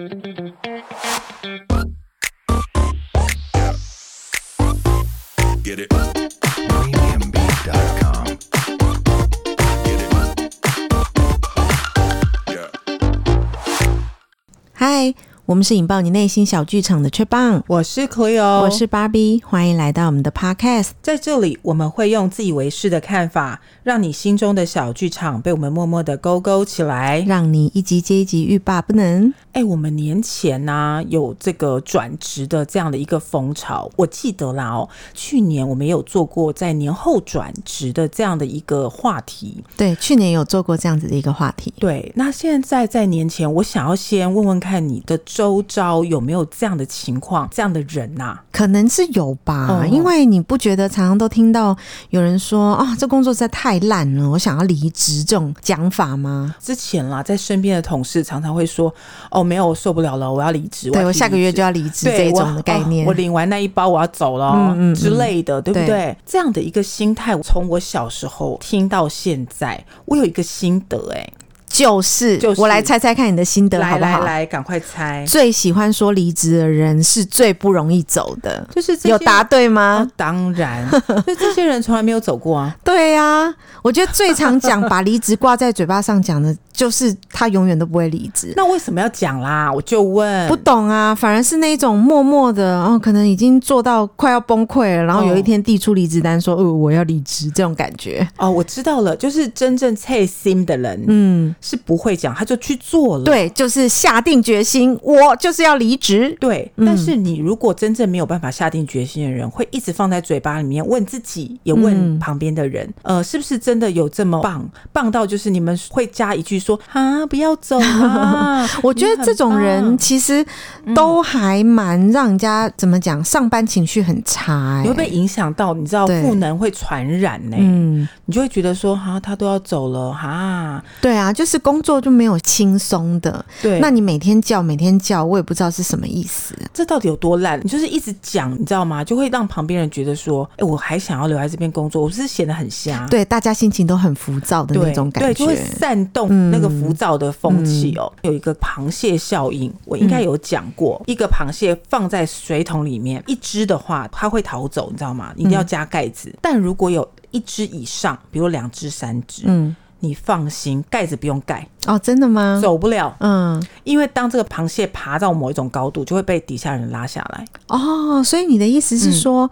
嗨，我们是引爆你内心小剧场的雀棒，我是 Cleo，我是芭比，欢迎来到我们的 Podcast，在这里我们会用自以为是的看法，让你心中的小剧场被我们默默的勾勾起来，让你一集接一集欲罢不能。哎，我们年前呢、啊、有这个转职的这样的一个风潮，我记得啦哦，去年我们也有做过在年后转职的这样的一个话题。对，去年有做过这样子的一个话题。对，那现在在年前，我想要先问问看你的周遭有没有这样的情况，这样的人呐、啊？可能是有吧，哦、因为你不觉得常常都听到有人说啊、哦，这工作实在太烂了，我想要离职这种讲法吗？之前啦，在身边的同事常常会说哦。没有，我受不了了，我要离职。对，我下个月就要离职，这种的概念。我，哦，我领完那一包，我要走了，嗯嗯，之类的，对不对？对，这样的一个心态，从我小时候听到现在，我有一个心得，哎。就是，就是，我来猜猜看你的心得好不好？来赶快猜。最喜欢说离职的人是最不容易走的，就是有答对吗？哦、当然，就这些人从来没有走过啊。对呀、啊，我觉得最常讲 把离职挂在嘴巴上讲的，就是他永远都不会离职。那为什么要讲啦？我就问，不懂啊。反而是那种默默的，哦，可能已经做到快要崩溃了，然后有一天递出离职单说，哦，我要离职，这种感觉。哦，我知道了，就是真正切心的人，嗯。是不会讲，他就去做了。对，就是下定决心，我就是要离职。对，但是你如果真正没有办法下定决心的人，嗯、会一直放在嘴巴里面问自己，也问旁边的人，嗯、呃，是不是真的有这么棒？棒到就是你们会加一句说啊，不要走啊！我觉得这种人其实都还蛮让人家、嗯、怎么讲，上班情绪很差、欸，你会被影响到，你知道赋能会传染呢、欸。嗯，你就会觉得说哈，他都要走了哈。对啊，就是。工作就没有轻松的，对，那你每天叫每天叫，我也不知道是什么意思。这到底有多烂？你就是一直讲，你知道吗？就会让旁边人觉得说，哎、欸，我还想要留在这边工作，我是显得很瞎。对，大家心情都很浮躁的那种感觉，对，就会煽动那个浮躁的风气哦。有一个螃蟹效应，我应该有讲过、嗯，一个螃蟹放在水桶里面，一只的话，它会逃走，你知道吗？你一定要加盖子、嗯。但如果有一只以上，比如两只、三只，嗯。你放心，盖子不用盖哦，真的吗？走不了，嗯，因为当这个螃蟹爬到某一种高度，就会被底下人拉下来。哦，所以你的意思是说？嗯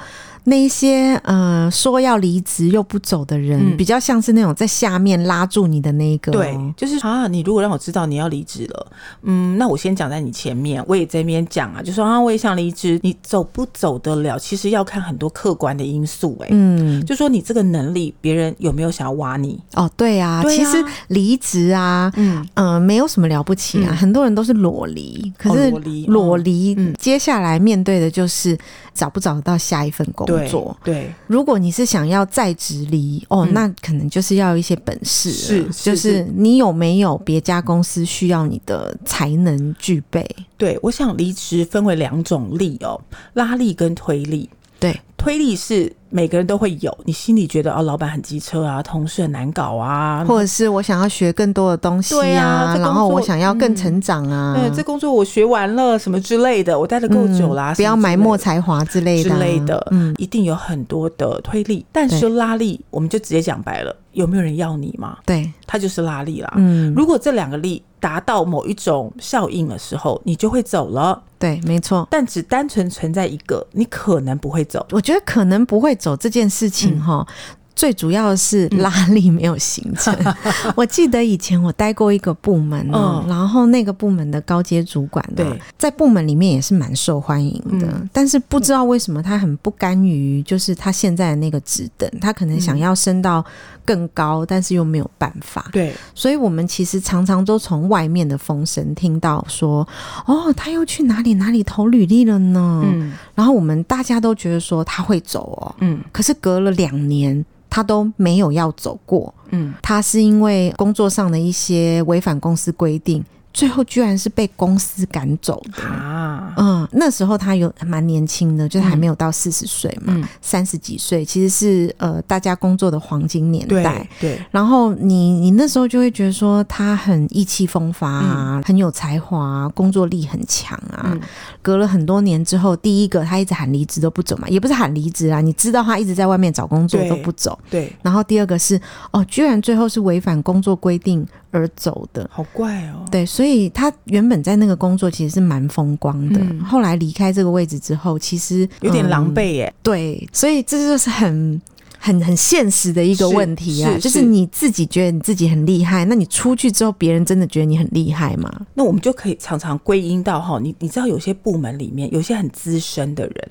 那一些呃说要离职又不走的人，嗯，比较像是那种在下面拉住你的那一个，对，就是啊，你如果让我知道你要离职了，嗯，那我先讲在你前面，我也在那边讲啊，就说啊，我也想离职，你走不走得了，其实要看很多客观的因素，欸，哎，嗯，就说你这个能力，别人有没有想要挖你？哦，对啊，其实离职啊，嗯。嗯，呃，没有什么了不起啊，嗯，很多人都是裸离，可是裸离，裸离，嗯，接下来面对的就是找不找得到下一份工作。对，对，如果你是想要在职离哦、嗯，那可能就是要一些本事，是，是，就是你有没有别家公司需要你的才能具备？对，我想离职分为两种力哦，拉力跟推力。对，推力是。每个人都会有，你心里觉得哦，老板很机车啊，同事很难搞啊，或者是我想要学更多的东西啊，对啊，然后我想要更成长啊，这工作我学完了什么之类的，我待的够久啦、嗯，不要埋没才华之类的之类的，嗯，一定有很多的推力，但是拉力，我们就直接讲白了，有没有人要你吗？对，它就是拉力啦。嗯，如果这两个力达到某一种效应的时候，你就会走了。对，没错。但只单纯存在一个，你可能不会走。我觉得可能不会。走这件事情哈、嗯，最主要的是拉力没有形成。嗯、我记得以前我待过一个部门、嗯，然后那个部门的高阶主管，对，在部门里面也是蛮受欢迎的、嗯。但是不知道为什么他很不甘于，就是他现在的那个职等，他可能想要升到更高，但是又没有办法。对，所以我们其实常常都从外面的风声听到说，哦，他又去哪里哪里投履历了呢？嗯。然后我们大家都觉得说他会走哦，嗯，可是隔了两年他都没有要走过，嗯，他是因为工作上的一些违反公司规定，最后居然是被公司赶走的啊，嗯，那时候他有蛮年轻的，就是还没有到四十岁嘛，三十、嗯、几岁，其实是呃大家工作的黄金年代。对。对然后你你那时候就会觉得说他很意气风发啊，嗯、很有才华啊，工作力很强啊。嗯、隔了很多年之后，第一个他一直喊离职都不走嘛，也不是喊离职啊，你知道他一直在外面找工作都不走。对。对然后第二个是哦，居然最后是违反工作规定而走的，好怪哦。对，所以他原本在那个工作其实是蛮风光的，嗯、后来离开这个位置之后，其实有点狼狈耶、嗯。对，所以这就是很很很现实的一个问题啊，是是就是你自己觉得你自己很厉害，那你出去之后，别人真的觉得你很厉害吗？那我们就可以常常归因到哈，你你知道有些部门里面有些很资深的人。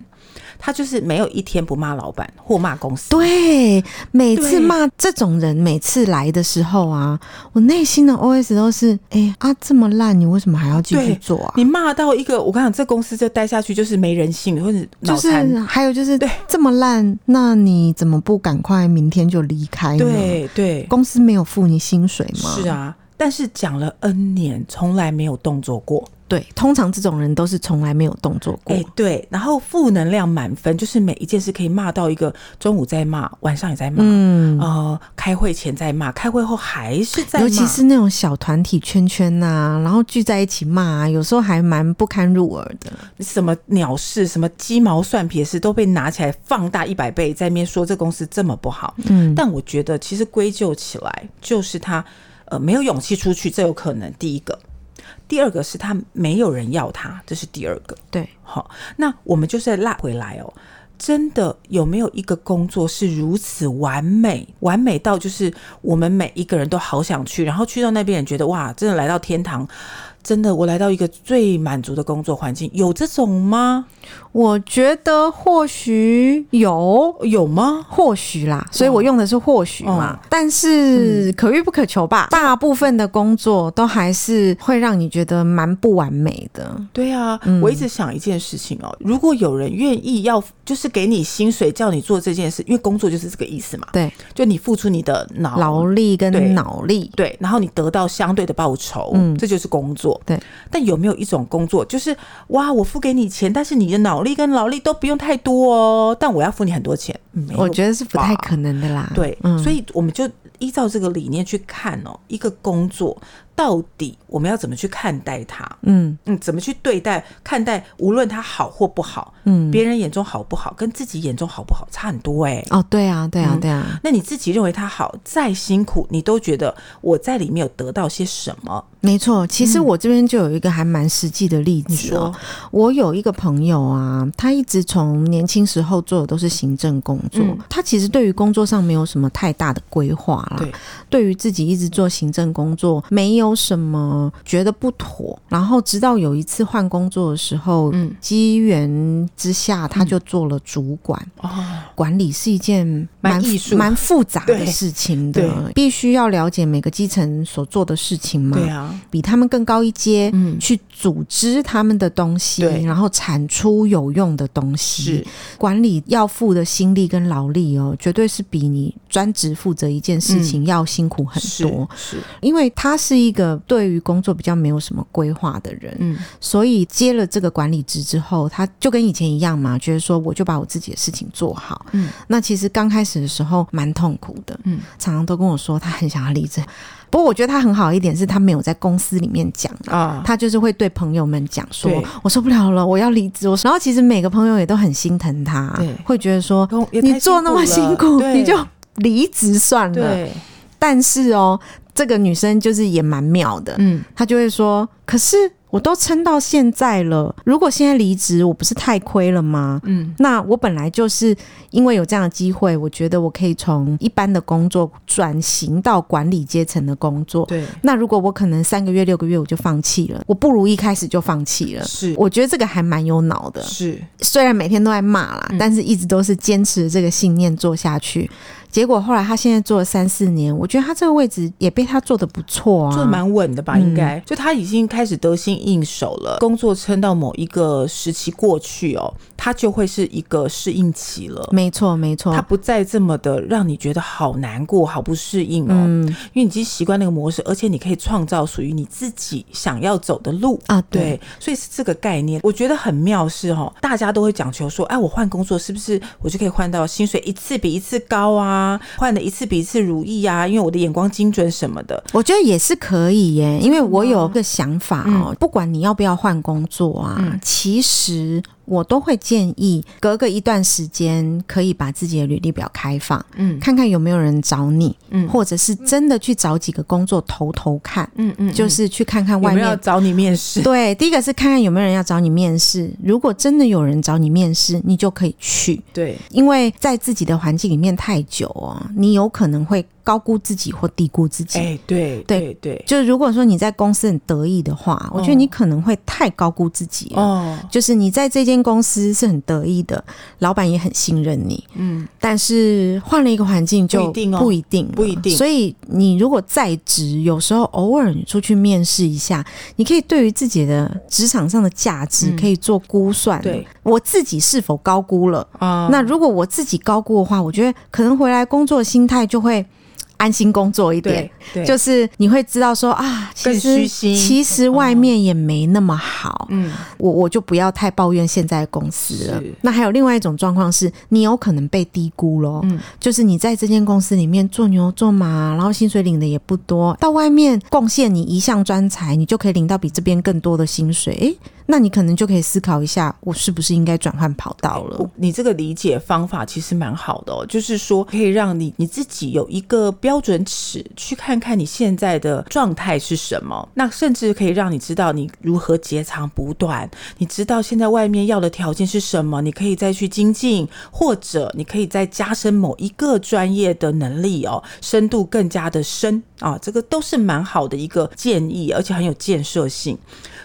他就是没有一天不骂老板或骂公司。对，每次骂这种人，每次来的时候啊，我内心的 OS 都是：哎、欸、啊，这么烂，你为什么还要继续做啊？你骂到一个，我跟你讲，这公司就待下去就是没人性，或者就是还有就是对这么烂，那你怎么不赶快明天就离开呢？对对，公司没有付你薪水吗？是啊，但是讲了 N 年，从来没有动作过。对，通常这种人都是从来没有动作过。哎、欸，对，然后负能量满分，就是每一件事可以骂到一个中午在骂，晚上也在骂，嗯，呃，开会前在骂，开会后还是在骂。尤其是那种小团体圈圈呐、啊，然后聚在一起骂、啊，有时候还蛮不堪入耳的。什么鸟事，什么鸡毛蒜皮的事都被拿起来放大一百倍，在那边说这公司这么不好。嗯，但我觉得其实归咎起来，就是他呃没有勇气出去，这有可能第一个。第二个是他没有人要他，这是第二个。对，好，那我们就是拉回来哦，真的有没有一个工作是如此完美，完美到就是我们每一个人都好想去，然后去到那边也觉得哇，真的来到天堂。真的，我来到一个最满足的工作环境，有这种吗？我觉得或许有，有吗？或许啦，所以我用的是或许嘛。哦、但是可遇不可求吧。嗯、大部分的工作都还是会让你觉得蛮不完美的。对啊，嗯、我一直想一件事情哦，如果有人愿意要，就是给你薪水叫你做这件事，因为工作就是这个意思嘛。对，就你付出你的脑劳力跟脑力对，对，然后你得到相对的报酬，嗯，这就是工作。对，但有没有一种工作，就是哇，我付给你钱，但是你的脑力跟劳力都不用太多哦，但我要付你很多钱，我觉得是不太可能的啦。对，嗯，所以我们就依照这个理念去看哦，一个工作。到底我们要怎么去看待它？嗯嗯，怎么去对待看待？无论它好或不好，嗯，别人眼中好不好，跟自己眼中好不好差很多哎、欸。哦，对啊，对啊，对啊、嗯。那你自己认为它好，再辛苦，你都觉得我在里面有得到些什么？没错，其实我这边就有一个还蛮实际的例子哦。嗯、我有一个朋友啊，他一直从年轻时候做的都是行政工作，嗯、他其实对于工作上没有什么太大的规划啦。对，对于自己一直做行政工作没有。什么觉得不妥？然后直到有一次换工作的时候，嗯，机缘之下，他就做了主管。哦，管理是一件蛮艺术、蛮复杂的事情的，必须要了解每个基层所做的事情嘛。对啊，比他们更高一阶，嗯，去组织他们的东西，然后产出有用的东西。是。管理要付的心力跟劳力哦，绝对是比你专职负责一件事情要辛苦很多。是，因为他是一个。一个对于工作比较没有什么规划的人，嗯，所以接了这个管理职之后，他就跟以前一样嘛，觉得说我就把我自己的事情做好，嗯，那其实刚开始的时候蛮痛苦的，嗯，常常都跟我说他很想要离职，不过我觉得他很好一点是他没有在公司里面讲啊，他就是会对朋友们讲说我受不了了，我要离职。我然后其实每个朋友也都很心疼他，对会觉得说你做那么辛苦，你就离职算了。但是哦。这个女生就是也蛮妙的，嗯，她就会说，可是。我都撑到现在了，如果现在离职，我不是太亏了吗？嗯，那我本来就是因为有这样的机会，我觉得我可以从一般的工作转型到管理阶层的工作。对，那如果我可能三个月、六个月我就放弃了，我不如一开始就放弃了。是，我觉得这个还蛮有脑的。是，虽然每天都在骂啦，嗯，但是一直都是坚持这个信念做下去。结果后来他现在做了三四年，我觉得他这个位置也被他做的不错啊，做的蛮稳的吧？应该，嗯，就他已经开始得心应手了。工作撑到某一个时期过去哦，他就会是一个适应期了。没错，没错，他不再这么的让你觉得好难过、好不适应哦。嗯，因为你已经习惯那个模式，而且你可以创造属于你自己想要走的路啊。对，对，所以是这个概念，我觉得很妙是哦，大家都会讲求说，哎，我换工作是不是我就可以换到薪水一次比一次高啊？换的一次比一次如意啊？因为我的眼光精准什么的，我觉得也是可以耶。因为我有个想法哦，嗯、不管你要不要换工作啊，嗯、其实。我都会建议隔个一段时间可以把自己的履历表开放，嗯，看看有没有人找你，嗯，或者是真的去找几个工作投投看，嗯嗯，就是去看看外面有没有找你面试。对，第一个是看看有没有人要找你面试，如果真的有人找你面试，你就可以去。对，因为在自己的环境里面太久哦，你有可能会高估自己或低估自己。哎，对对对，就是如果说你在公司很得意的话，我觉得你可能会太高估自己哦，就是你在这间。公司是很得意的，老板也很信任你，嗯，但是换了一个环境就不一定，不一定，不一定。所以你如果在职，有时候偶尔你出去面试一下，你可以对于自己的职场上的价值可以做估算。对，我自己是否高估了啊？那如果我自己高估的话，我觉得可能回来工作心态就会。安心工作一点，就是你会知道说啊，其实其实外面也没那么好，嗯，我我就不要太抱怨现在的公司了。那还有另外一种状况是，你有可能被低估咯，嗯，就是你在这间公司里面做牛做马，然后薪水领的也不多，到外面贡献你一项专才，你就可以领到比这边更多的薪水，诶。那你可能就可以思考一下，我是不是应该转换跑道了？你这个理解方法其实蛮好的哦，就是说可以让你你自己有一个标准尺，去看看你现在的状态是什么。那甚至可以让你知道你如何截长补短，你知道现在外面要的条件是什么，你可以再去精进，或者你可以再加深某一个专业的能力哦，深度更加的深啊，这个都是蛮好的一个建议，而且很有建设性。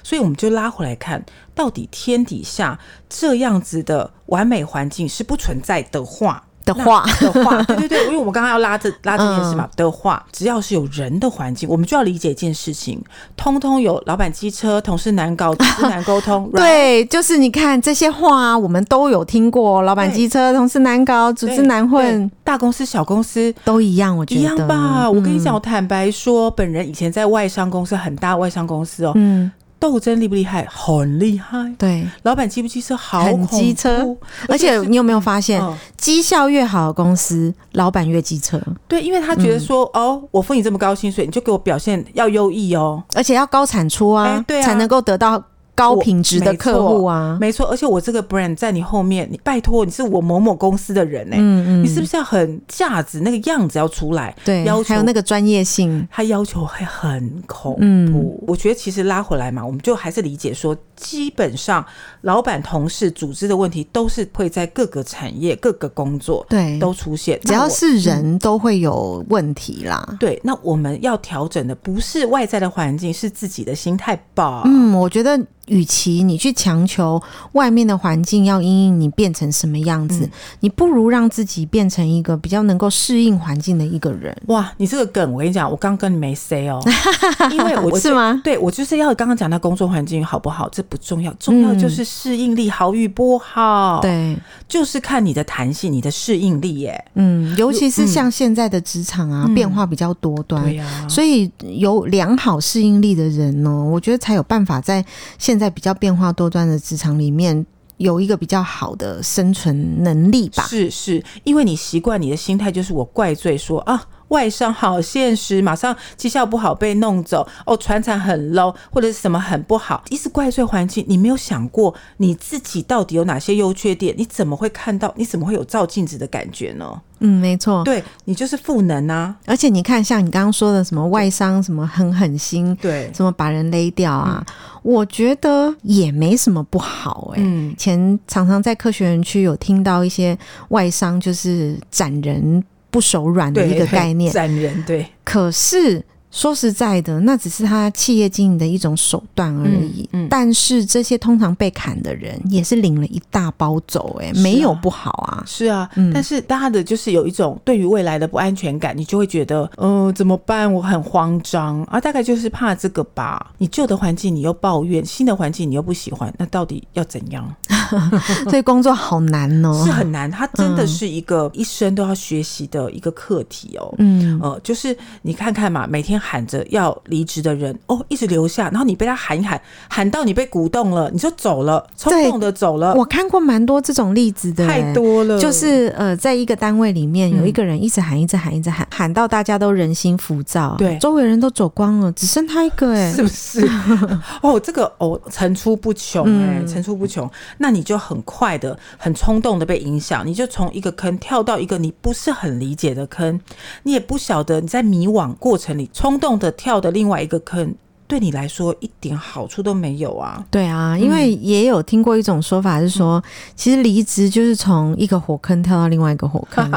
所以我们就拉回来看，到底天底下这样子的完美环境是不存在的话的话的话，对对对，因为我们刚刚要拉这拉这件事嘛的话，只要是有人的环境，我们就要理解一件事情，通通有老板机车，同事难搞，组织难沟通。对，就是你看这些话，我们都有听过，老板机车，同事难搞，组织难混，大公司小公司都一样，我觉得一样吧。我跟你讲，我坦白说，本人以前在外商公司，很大外商公司哦，嗯。斗争厉不厉害？很厉害。对，老板机不机车？好，很机车。而且你有没有发现，绩效越好的公司，老板越机车？对，因为他觉得说，哦，我付你这么高薪水，你就给我表现要优异哦，而且要高产出啊，对，才能够得到。高品质的客户啊，没错，而且我这个 brand 在你后面，你拜托，你是我某某公司的人呢、欸，嗯嗯，你是不是要很价值那个样子要出来？对，要求还有那个专业性，他要求会很恐怖。嗯、我觉得其实拉回来嘛，我们就还是理解说，基本上老板、同事、组织的问题都是会在各个产业、各个工作对都出现，只要是人都会有问题啦。嗯、对，那我们要调整的不是外在的环境，是自己的心态吧？嗯，我觉得。与其你去强求外面的环境要因应你变成什么样子，嗯、你不如让自己变成一个比较能够适应环境的一个人。哇，你这个梗，我跟你讲，我刚跟你没 say 哦，因为我是吗？对，我就是要刚刚讲到工作环境好不好，这不重要，重要就是适应力好与不好。对、嗯，就是看你的弹性，你的适应力耶。嗯，尤其是像现在的职场啊，嗯、变化比较多端，对呀、啊，所以有良好适应力的人呢，我觉得才有办法在现在。在比较变化多端的职场里面，有一个比较好的生存能力吧。是是，因为你习惯你的心态就是我怪罪说啊。外商好现实，马上绩效不好被弄走哦，船产很 low 或者是什么很不好，一直怪罪环境。你没有想过你自己到底有哪些优缺点？你怎么会看到？你怎么会有照镜子的感觉呢？嗯，没错，对你就是赋能啊。而且你看，像你刚刚说的什么外商什么很狠心，对，什么把人勒掉啊，嗯、我觉得也没什么不好哎、欸。嗯，前常常在科学园区有听到一些外商就是斩人。不手软的一个概念，斩人对。可是说实在的，那只是他企业经营的一种手段而已。嗯，嗯，但是这些通常被砍的人，也是领了一大包走、欸，哎、啊，没有不好啊。是啊，嗯、但是大家的就是有一种对于未来的不安全感，你就会觉得，嗯、呃，怎么办？我很慌张啊，大概就是怕这个吧。你旧的环境你又抱怨，新的环境你又不喜欢，那到底要怎样？所以工作好难哦，是很难。它真的是一个一生都要学习的一个课题哦。嗯，呃，就是你看看嘛，每天喊着要离职的人哦，一直留下，然后你被他喊一喊，喊到你被鼓动了，你就走了，冲动的走了。我看过蛮多这种例子的，太多了。就是呃，在一个单位里面有一个人一直喊，一直喊，一直喊，喊到大家都人心浮躁，对，周围人都走光了，只剩他一个，哎，是不是？哦，这个哦，层出不穷，哎，层出不穷。那你就很快的、很冲动的被影响，你就从一个坑跳到一个你不是很理解的坑，你也不晓得你在迷惘过程里冲动的跳的另外一个坑。对你来说一点好处都没有啊！对啊，因为也有听过一种说法是说，嗯、其实离职就是从一个火坑跳到另外一个火坑。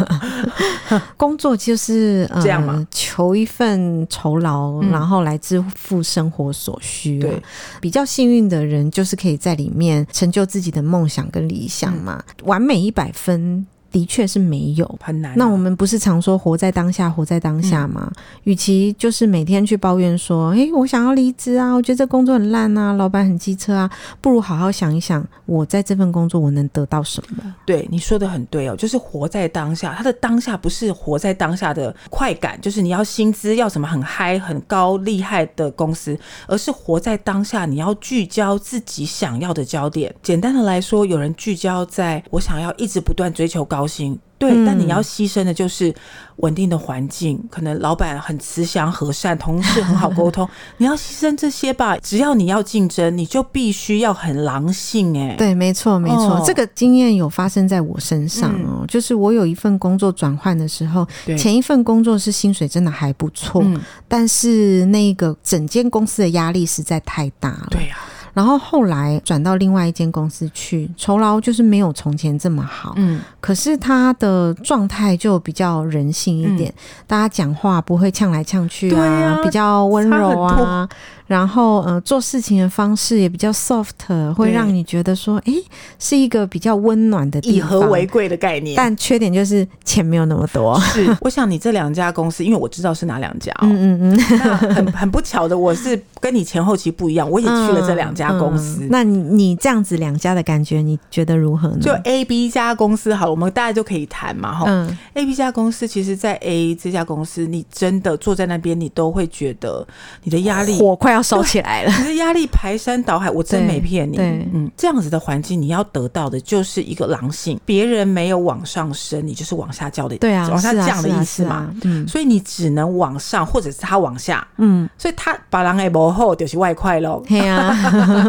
工作就是呃这样嘛，求一份酬劳，然后来支付生活所需。对，比较幸运的人就是可以在里面成就自己的梦想跟理想嘛。嗯、完美一百分。的确是没有很难。那我们不是常说活在当下，活在当下吗？与、嗯、其就是每天去抱怨说，诶，我想要离职啊，我觉得这工作很烂啊，老板很机车啊，不如好好想一想，我在这份工作我能得到什么？对，你说的很对哦，就是活在当下。他的当下不是活在当下的快感，就是你要薪资要什么很嗨、很高、厉害的公司，而是活在当下，你要聚焦自己想要的焦点。简单的来说，有人聚焦在我想要一直不断追求高。高薪，对，但你要牺牲的就是稳定的环境，可能老板很慈祥和善，同事很好 沟通，你要牺牲这些吧。只要你要竞争，你就必须要很狼性。哎，对，没错，没错，哦、这个经验有发生在我身上哦。嗯、就是我有一份工作转换的时候，对前一份工作是薪水真的还不错，嗯、但是那个整间公司的压力实在太大了。对呀、啊。然后后来转到另外一间公司去，酬劳就是没有从前这么好，嗯，可是他的状态就比较人性一点，嗯、大家讲话不会呛来呛去啊，啊比较温柔啊。然后，呃，做事情的方式也比较 soft，会让你觉得说，哎对，是一个比较温暖的以和为贵的概念。但缺点就是钱没有那么多。是，我想你这两家公司，因为我知道是哪两家哦。嗯嗯嗯。那很很不巧的，我是跟你前后期不一样，我也去了这两家公司。嗯嗯、那你你这样子两家的感觉，你觉得如何呢？就 A、B 家公司好了，我们大家就可以谈嘛，哈。嗯。A、B 家公司，其实，在 A 这家公司，你真的坐在那边，你都会觉得你的压力火快要。要烧起来了，你的压力排山倒海，我真没骗你。嗯，这样子的环境，你要得到的就是一个狼性，别人没有往上升，你就是往下降的，对啊，往下降的意思嘛。嗯，所以你只能往上，或者是他往下。嗯，所以他把狼给磨后，就是外快喽。对啊，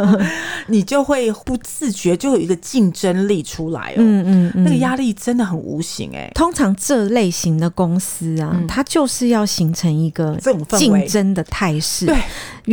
你就会不自觉就有一个竞争力出来哦。嗯嗯，那个压力真的很无形哎。通常这类型的公司啊，它就是要形成一个这种竞争的态势。对。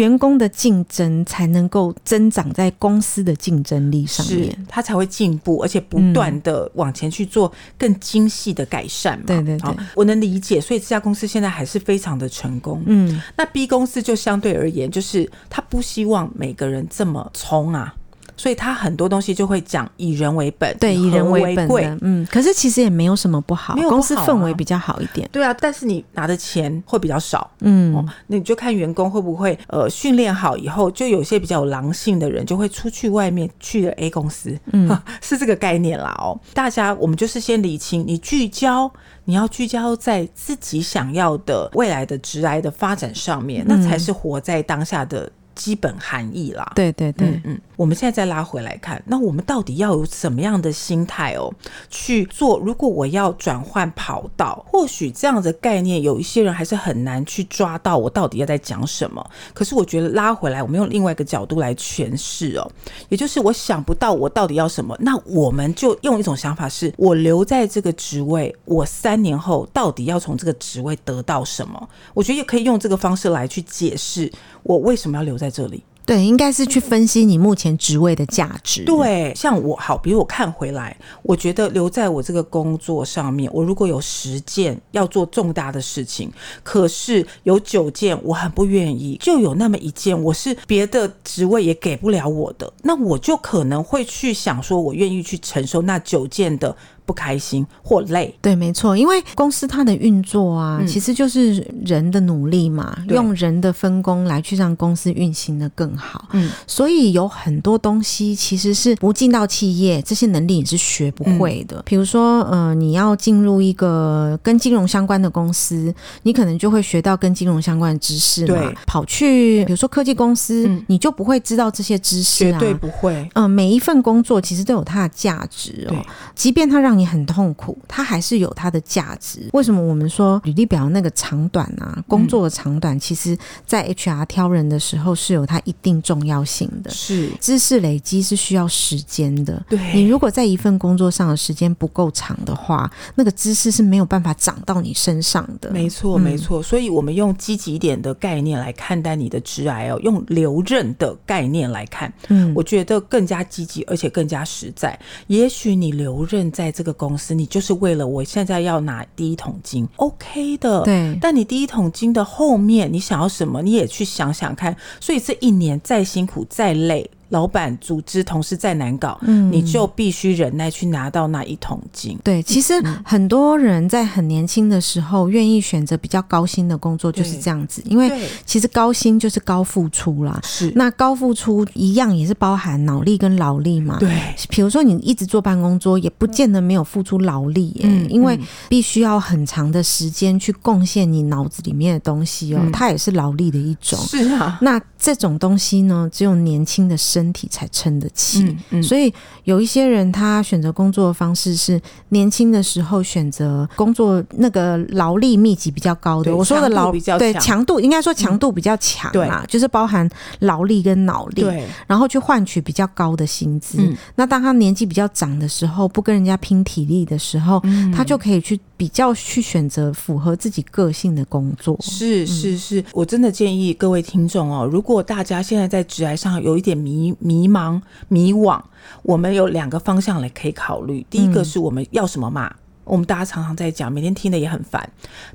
员工的竞争才能够增长在公司的竞争力上面，他才会进步，而且不断的往前去做更精细的改善嘛。对对对，我能理解，所以这家公司现在还是非常的成功。嗯，那 B 公司就相对而言，就是他不希望每个人这么冲啊。所以他很多东西就会讲以人为本，对，以人为本的，嗯。可是其实也没有什么不好，公司氛围比较好一点。对啊，但是你拿的钱会比较少，嗯。哦，那你就看员工会不会呃训练好以后，就有些比较有狼性的人就会出去外面去了 A 公司，嗯，是这个概念啦哦。大家我们就是先理清，你聚焦，你要聚焦在自己想要的未来的职涯的发展上面，那才是活在当下的。基本含义啦，对对对，嗯，嗯，我们现在再拉回来看，那我们到底要有什么样的心态哦去做？如果我要转换跑道，或许这样的概念有一些人还是很难去抓到，我到底要在讲什么？可是我觉得拉回来，我们用另外一个角度来诠释哦，也就是我想不到我到底要什么，那我们就用一种想法是，我留在这个职位，我三年后到底要从这个职位得到什么？我觉得也可以用这个方式来去解释。我为什么要留在这里？对，应该是去分析你目前职位的价值。对，像我好，比如我看回来，我觉得留在我这个工作上面，我如果有十件要做重大的事情，可是有九件我很不愿意，就有那么一件我是别的职位也给不了我的，那我就可能会去想说，我愿意去承受那九件的。不开心或累。对，没错，因为公司它的运作啊，嗯、其实就是人的努力嘛，用人的分工来去让公司运行的更好。嗯，所以有很多东西其实是不进到企业，这些能力你是学不会的。嗯、比如说，呃，你要进入一个跟金融相关的公司，你可能就会学到跟金融相关的知识嘛。对，跑去比如说科技公司，嗯、你就不会知道这些知识啊，绝对不会。嗯、呃，每一份工作其实都有它的价值哦，即便它让你很痛苦，它还是有它的价值。为什么我们说履历表那个长短啊，工作的长短，其实在 HR 挑人的时候是有它一定重要性的。是，知识累积是需要时间的。对，你如果在一份工作上的时间不够长的话，那个知识是没有办法长到你身上的。没错，没错。所以我们用积极一点的概念来看待你的职涯哦，用留任的概念来看，嗯，我觉得更加积极，而且更加实在。也许你留任在这个公司，你就是为了我现在要拿第一桶金，OK 的。对。但你第一桶金的后面，你想要什么？你也去想想看。所以这一年再辛苦再累。老板、组织、同事再难搞，嗯，你就必须忍耐去拿到那一桶金。对，其实很多人在很年轻的时候愿意选择比较高薪的工作，就是这样子。因为其实高薪就是高付出啦。是，那高付出一样也是包含脑力跟劳力嘛。对，比如说你一直坐办公桌，也不见得没有付出劳力耶，嗯，因为必须要很长的时间去贡献你脑子里面的东西哦，嗯，它也是劳力的一种。是啊，那这种东西呢，只有年轻的身体才撑得起，嗯嗯、所以有一些人他选择工作的方式是年轻的时候选择工作那个劳力密集比较高的。我说的劳力对强。度应该说强度比较强啊，嗯、就是包含劳力跟脑力，然后去换取比较高的薪资。嗯、那当他年纪比较长的时候，不跟人家拼体力的时候，嗯、他就可以去比较去选择符合自己个性的工作。是是是，我真的建议各位听众哦，如果大家现在在职涯上有一点迷迷。茫、迷惘，我们有两个方向来可以考虑。第一个是我们要什么嘛？嗯、我们大家常常在讲，每天听的也很烦。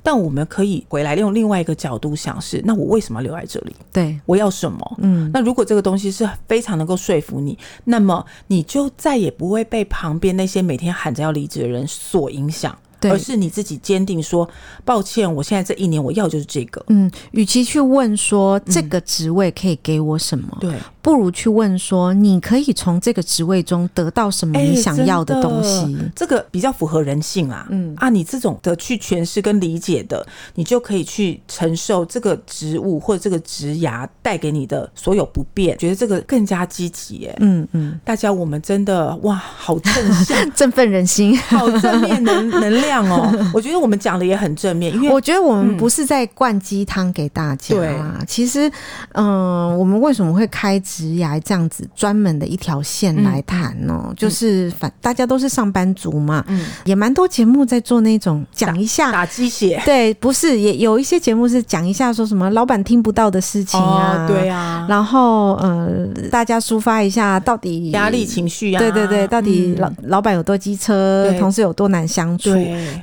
但我们可以回来用另外一个角度想：是那我为什么留在这里？对，我要什么？嗯，那如果这个东西是非常能够说服你，那么你就再也不会被旁边那些每天喊着要离职的人所影响。对。而是你自己坚定说，抱歉，我现在这一年我要就是这个。嗯，与其去问说这个职位可以给我什么，对、嗯，不如去问说你可以从这个职位中得到什么你想要的东西。欸、这个比较符合人性啊。嗯啊，你这种的去诠释跟理解的，你就可以去承受这个职务或者这个职涯带给你的所有不便，觉得这个更加积极耶。嗯嗯，大家我们真的哇，好正向，振奋人心，好正面能能量。哦，我觉得我们讲的也很正面，因为我觉得我们不是在灌鸡汤给大家。对啊，其实，嗯，我们为什么会开职涯这样子专门的一条线来谈哦？就是反大家都是上班族嘛，嗯，也蛮多节目在做那种讲一下打鸡血，对，不是也有一些节目是讲一下说什么老板听不到的事情啊，对啊，然后呃，大家抒发一下到底压力情绪啊，对对对，到底老老板有多机车，同事有多难相处。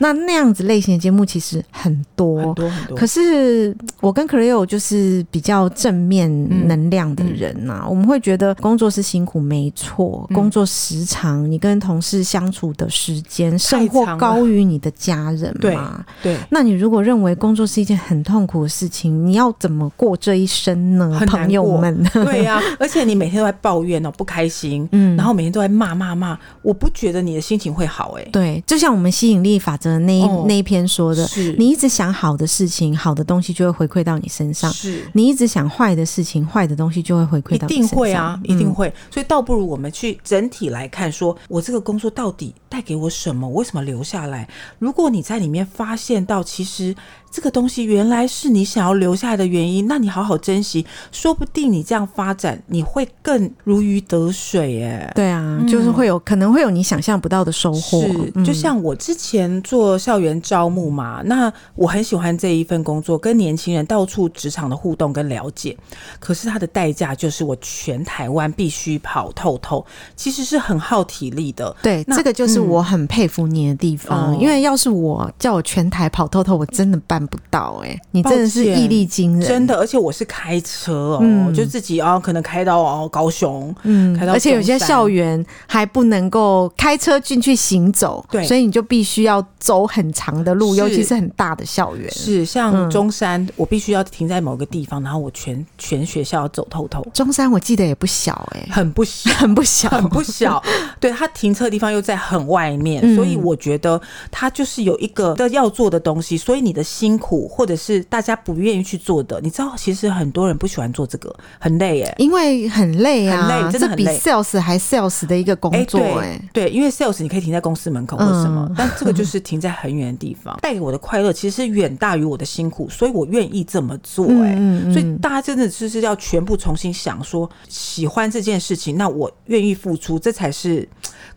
那那样子类型的节目其实很多，很多很多。可是我跟 Cleo 就是比较正面能量的人呐、啊，我们会觉得工作是辛苦，没错。嗯、工作时长，你跟同事相处的时间，甚或高于你的家人嘛？对。对，那你如果认为工作是一件很痛苦的事情，你要怎么过这一生呢？朋友们，对呀、啊。而且你每天都在抱怨哦，不开心，嗯，然后每天都在骂骂骂，我不觉得你的心情会好哎、欸。对，就像我们吸引力法则。那一、哦、那一篇说的，是你一直想好的事情，好的东西就会回馈到你身上；是你一直想坏的事情，坏的东西就会回馈到定会啊，一定会。嗯、所以倒不如我们去整体来看说，说我这个工作到底带给我什么？我为什么留下来？如果你在里面发现到，其实。这个东西原来是你想要留下来的原因，那你好好珍惜，说不定你这样发展，你会更如鱼得水耶。对啊，嗯、就是会有可能会有你想象不到的收获。是，嗯、就像我之前做校园招募嘛，那我很喜欢这一份工作，跟年轻人到处职场的互动跟了解。可是它的代价就是我全台湾必须跑透透，其实是很耗体力的。对，这个就是我很佩服你的地方。嗯、因为要是我叫我全台跑透透，我真的办不到、欸。哎，你真的是毅力惊人，真的。而且我是开车哦，嗯、就自己哦，可能开到哦高雄，嗯，开到。而且有些校园还不能够开车进去行走，对，所以你就必须要走很长的路，尤其是很大的校园。是像中山，嗯、我必须要停在某个地方，然后我全全学校要走透透。中山我记得也不小哎、欸，很不小，很不小，很不小。对，他停车的地方又在很外面，嗯、所以我觉得他就是有一个要做的东西。所以你的辛苦，或者是大家不愿意去做的，你知道，其实很多人不喜欢做这个，很累哎、欸，因为很累啊，很累，真的很累，比 sales 还 sales 的一个工作哎、对，因为 sales 你可以停在公司门口或什么，嗯、但这个就是停在很远的地方，带给我的快乐其实是远大于我的辛苦，所以我愿意这么做哎、所以大家真的就是要全部重新想说，喜欢这件事情，那我愿意付出，这才是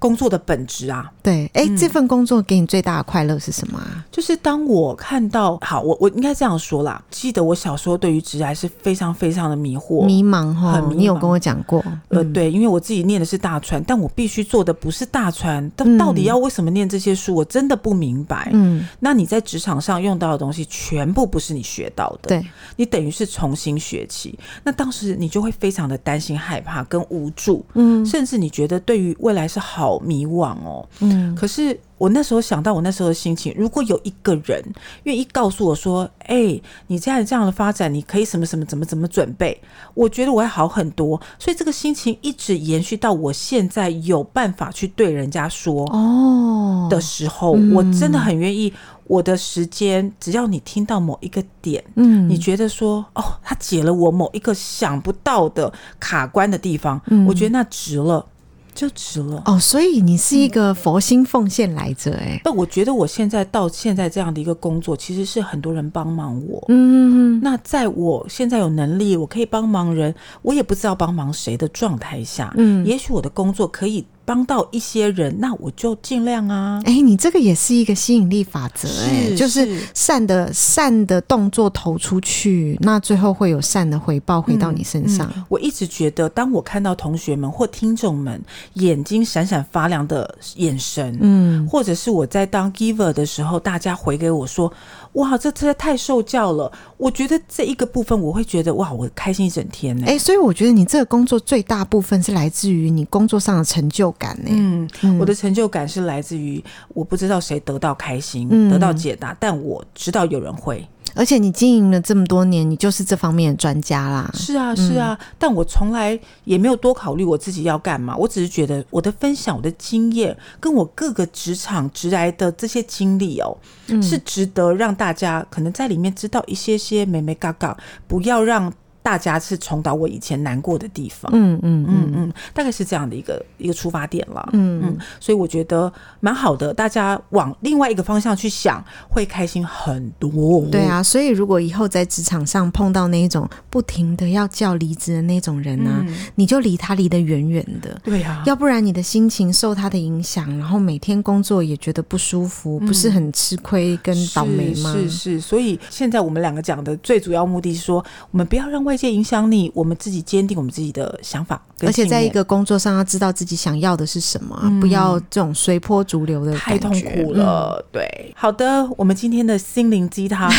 工作的本质啊。对，哎、欸，嗯、这份工作给你最大的快乐是什么啊？就是当我看到，好，我我应该这样说啦，记得我小时候对于职涯是非常非常的迷惑、迷茫哈，很迷茫，你有跟我讲过，呃，对，因为我自己念的是大传，但我必须做的不是大传，但到底要为什么念这些书，我真的不明白。嗯，那你在职场上用到的东西，全部不是你学到的，对，你等于是重新学起。那当时你就会非常的担心、害怕跟无助，嗯，甚至你觉得对于未来是好迷惘哦，嗯，可是。我那时候想到我那时候的心情，如果有一个人愿意告诉我说：“哎、欸，你这样这样的发展，你可以什么什么怎么怎么准备？”我觉得我会好很多。所以这个心情一直延续到我现在有办法去对人家说哦的时候，哦嗯、我真的很愿意。我的时间，只要你听到某一个点，嗯，你觉得说哦，他解了我某一个想不到的卡关的地方，嗯、我觉得那值了。就值了哦，所以你是一个佛心奉献来着哎。那我觉得我现在到现在这样的一个工作，其实是很多人帮忙我。嗯嗯，那在我现在有能力，我可以帮忙人，我也不知道帮忙谁的状态下，嗯，也许我的工作可以。帮到一些人，那我就尽量啊！哎、欸，你这个也是一个吸引力法则、欸，哎，就是善的善的动作投出去，那最后会有善的回报回到你身上。嗯嗯、我一直觉得，当我看到同学们或听众们眼睛闪闪发亮的眼神，嗯，或者是我在当 giver 的时候，大家回给我说。哇，这实在太受教了！我觉得这一个部分，我会觉得哇，我开心一整天呢。哎、欸，所以我觉得你这个工作最大部分是来自于你工作上的成就感呢。嗯，嗯，我的成就感是来自于我不知道谁得到开心，嗯、得到解答，但我知道有人会。而且你经营了这么多年，你就是这方面的专家啦。是啊，是啊，嗯、但我从来也没有多考虑我自己要干嘛。我只是觉得我的分享、我的经验，跟我各个职场职来的这些经历哦，嗯、是值得让大家可能在里面知道一些些美美嘎嘎，不要让。大家是重蹈我以前难过的地方，嗯嗯嗯。嗯，大概是这样的一个一个出发点了，嗯。嗯，所以我觉得蛮好的，大家往另外一个方向去想，会开心很多。对啊，所以如果以后在职场上碰到那一种不停的要叫离职的那种人呢、啊，嗯、你就离他离得远远的，对啊，要不然你的心情受他的影响，然后每天工作也觉得不舒服，嗯、不是很吃亏跟倒霉吗？是是，是，所以现在我们两个讲的最主要目的是说，我们不要让外外界影响你，我们自己坚定我们自己的想法，而且在一个工作上要知道自己想要的是什么，嗯、不要这种随波逐流的太痛苦了。嗯、对，好的，我们今天的心灵鸡汤，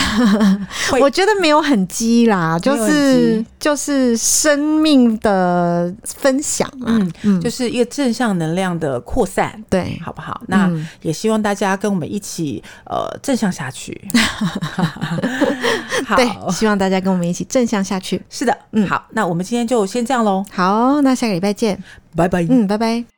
我觉得没有很鸡啦，就是就是生命的分享啊，嗯，嗯。就是一个正向能量的扩散，对，好不好？那也希望大家跟我们一起呃正向下去，好。对，希望大家跟我们一起正向。下去。是的，嗯，好，那我们今天就先这样喽。好，那下个礼拜见，拜拜。嗯，拜拜。